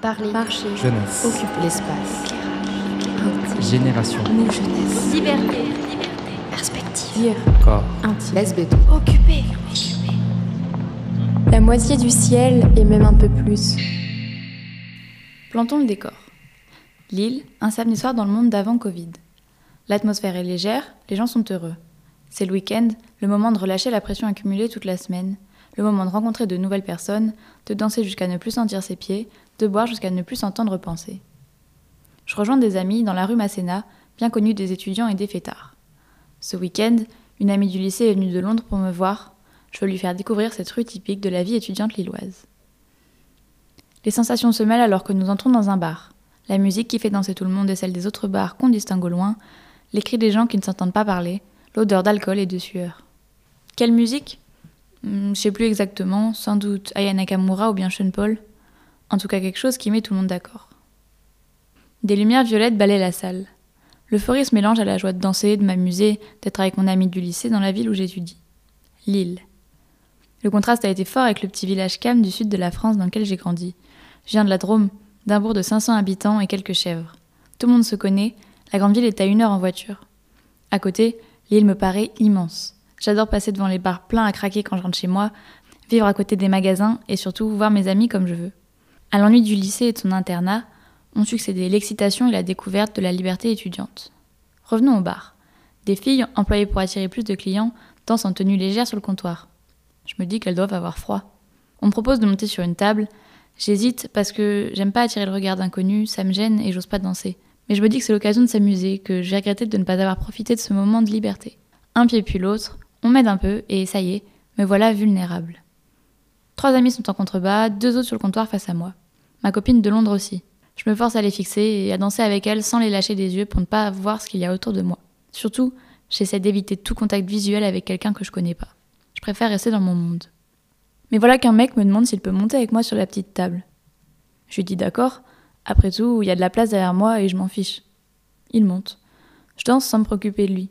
Parler, marcher, jeunesse, occuper l'espace, génération, nous jeunesse, liberté, perspective, dire, corps, intime, Lesbéto. occuper, La moitié du ciel et même un peu plus. Plantons le décor. Lille, un samedi soir dans le monde d'avant Covid. L'atmosphère est légère, les gens sont heureux. C'est le week-end, le moment de relâcher la pression accumulée toute la semaine, le moment de rencontrer de nouvelles personnes, de danser jusqu'à ne plus sentir ses pieds, de boire jusqu'à ne plus s'entendre penser. Je rejoins des amis dans la rue Masséna, bien connue des étudiants et des fêtards. Ce week-end, une amie du lycée est venue de Londres pour me voir. Je veux lui faire découvrir cette rue typique de la vie étudiante lilloise. Les sensations se mêlent alors que nous entrons dans un bar. La musique qui fait danser tout le monde est celle des autres bars qu'on distingue au loin, les cris des gens qui ne s'entendent pas parler, l'odeur d'alcool et de sueur. Quelle musique? Hmm, Je sais plus exactement, sans doute Aya Nakamura ou bien Sean Paul. En tout cas quelque chose qui met tout le monde d'accord. Des lumières violettes balaient la salle. L'euphorie se mélange à la joie de danser, de m'amuser, d'être avec mon ami du lycée dans la ville où j'étudie. Lille. Le contraste a été fort avec le petit village calme du sud de la France dans lequel j'ai grandi. Je viens de la Drôme, d'un bourg de 500 habitants et quelques chèvres. Tout le monde se connaît, la grande ville est à une heure en voiture. À côté, l'île me paraît immense. J'adore passer devant les bars pleins à craquer quand je rentre chez moi, vivre à côté des magasins et surtout voir mes amis comme je veux. À l'ennui du lycée et de son internat, ont succédé l'excitation et la découverte de la liberté étudiante. Revenons au bar. Des filles, employées pour attirer plus de clients, dansent en tenue légère sur le comptoir. Je me dis qu'elles doivent avoir froid. On me propose de monter sur une table. J'hésite parce que j'aime pas attirer le regard d'inconnus, ça me gêne et j'ose pas danser. Mais je me dis que c'est l'occasion de s'amuser, que j'ai regretté de ne pas avoir profité de ce moment de liberté. Un pied puis l'autre, on m'aide un peu et ça y est, me voilà vulnérable. Trois amis sont en contrebas, deux autres sur le comptoir face à moi. Ma copine de Londres aussi. Je me force à les fixer et à danser avec elles sans les lâcher des yeux pour ne pas voir ce qu'il y a autour de moi. Surtout, j'essaie d'éviter tout contact visuel avec quelqu'un que je connais pas. Je préfère rester dans mon monde. Mais voilà qu'un mec me demande s'il peut monter avec moi sur la petite table. Je lui dis d'accord. Après tout, il y a de la place derrière moi et je m'en fiche. Il monte. Je danse sans me préoccuper de lui.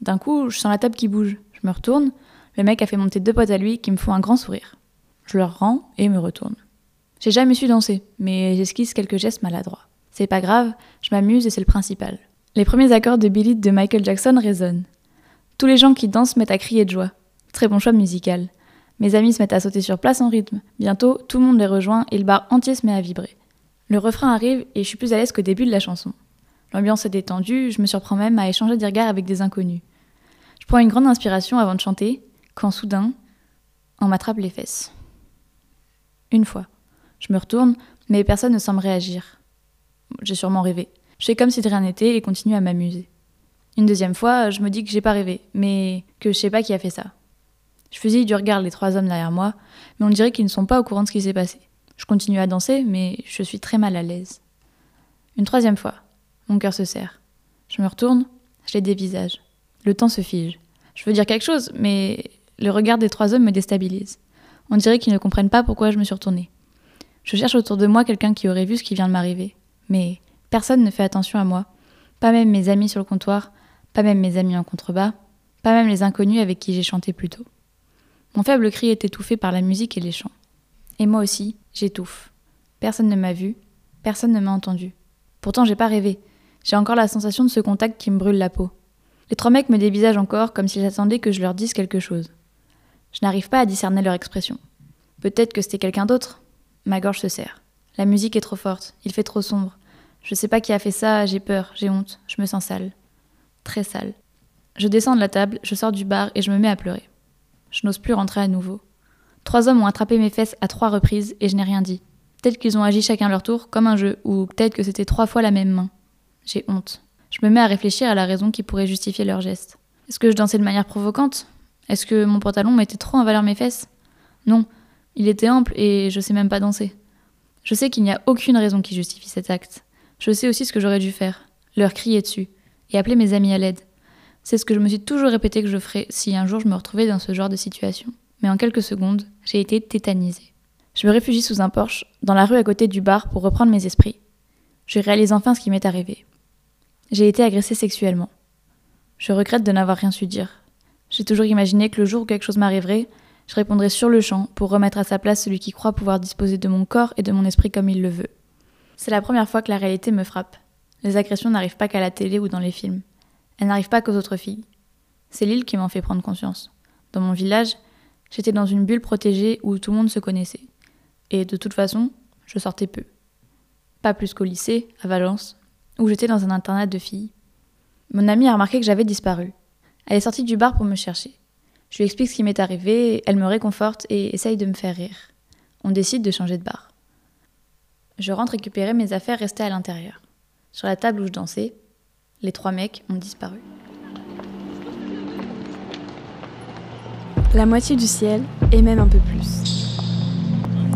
D'un coup, je sens la table qui bouge. Je me retourne. Le mec a fait monter deux potes à lui qui me font un grand sourire. Je leur rends et me retourne. J'ai jamais su danser, mais j'esquisse quelques gestes maladroits. C'est pas grave, je m'amuse et c'est le principal. Les premiers accords de Billy de Michael Jackson résonnent. Tous les gens qui dansent se mettent à crier de joie. Très bon choix musical. Mes amis se mettent à sauter sur place en rythme. Bientôt, tout le monde les rejoint et le bar entier se met à vibrer. Le refrain arrive et je suis plus à l'aise qu'au début de la chanson. L'ambiance est détendue, je me surprends même à échanger des regards avec des inconnus. Je prends une grande inspiration avant de chanter, quand soudain, on m'attrape les fesses. Une fois. Je me retourne, mais personne ne semble réagir. J'ai sûrement rêvé. Je fais comme si de rien n'était et continue à m'amuser. Une deuxième fois, je me dis que j'ai pas rêvé, mais que je sais pas qui a fait ça. Je fusille du regard les trois hommes derrière moi, mais on dirait qu'ils ne sont pas au courant de ce qui s'est passé. Je continue à danser, mais je suis très mal à l'aise. Une troisième fois, mon cœur se serre. Je me retourne, je les dévisage. Le temps se fige. Je veux dire quelque chose, mais le regard des trois hommes me déstabilise. On dirait qu'ils ne comprennent pas pourquoi je me suis retournée. Je cherche autour de moi quelqu'un qui aurait vu ce qui vient de m'arriver. Mais personne ne fait attention à moi. Pas même mes amis sur le comptoir, pas même mes amis en contrebas, pas même les inconnus avec qui j'ai chanté plus tôt. Mon faible cri est étouffé par la musique et les chants. Et moi aussi, j'étouffe. Personne ne m'a vu, personne ne m'a entendu. Pourtant, j'ai pas rêvé. J'ai encore la sensation de ce contact qui me brûle la peau. Les trois mecs me dévisagent encore comme s'ils attendaient que je leur dise quelque chose. Je n'arrive pas à discerner leur expression. Peut-être que c'était quelqu'un d'autre. Ma gorge se serre. La musique est trop forte, il fait trop sombre. Je sais pas qui a fait ça, j'ai peur, j'ai honte, je me sens sale. Très sale. Je descends de la table, je sors du bar et je me mets à pleurer. Je n'ose plus rentrer à nouveau. Trois hommes ont attrapé mes fesses à trois reprises et je n'ai rien dit. Peut-être qu'ils ont agi chacun leur tour, comme un jeu, ou peut-être que c'était trois fois la même main. J'ai honte. Je me mets à réfléchir à la raison qui pourrait justifier leur geste. Est-ce que je dansais de manière provocante? Est-ce que mon pantalon mettait trop en valeur mes fesses? Non, il était ample et je sais même pas danser. Je sais qu'il n'y a aucune raison qui justifie cet acte. Je sais aussi ce que j'aurais dû faire leur crier dessus et appeler mes amis à l'aide. C'est ce que je me suis toujours répété que je ferais si un jour je me retrouvais dans ce genre de situation. Mais en quelques secondes, j'ai été tétanisée. Je me réfugie sous un porche, dans la rue à côté du bar, pour reprendre mes esprits. Je réalise enfin ce qui m'est arrivé. J'ai été agressée sexuellement. Je regrette de n'avoir rien su dire. J'ai toujours imaginé que le jour où quelque chose m'arriverait, je répondrais sur le champ pour remettre à sa place celui qui croit pouvoir disposer de mon corps et de mon esprit comme il le veut. C'est la première fois que la réalité me frappe. Les agressions n'arrivent pas qu'à la télé ou dans les films. Elles n'arrivent pas qu'aux autres filles. C'est Lille qui m'en fait prendre conscience. Dans mon village, j'étais dans une bulle protégée où tout le monde se connaissait. Et de toute façon, je sortais peu. Pas plus qu'au lycée, à Valence, où j'étais dans un internat de filles. Mon amie a remarqué que j'avais disparu. Elle est sortie du bar pour me chercher. Je lui explique ce qui m'est arrivé, elle me réconforte et essaye de me faire rire. On décide de changer de bar. Je rentre récupérer mes affaires restées à l'intérieur. Sur la table où je dansais, les trois mecs ont disparu. La moitié du ciel et même un peu plus.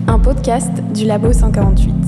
Un podcast du Labo 148.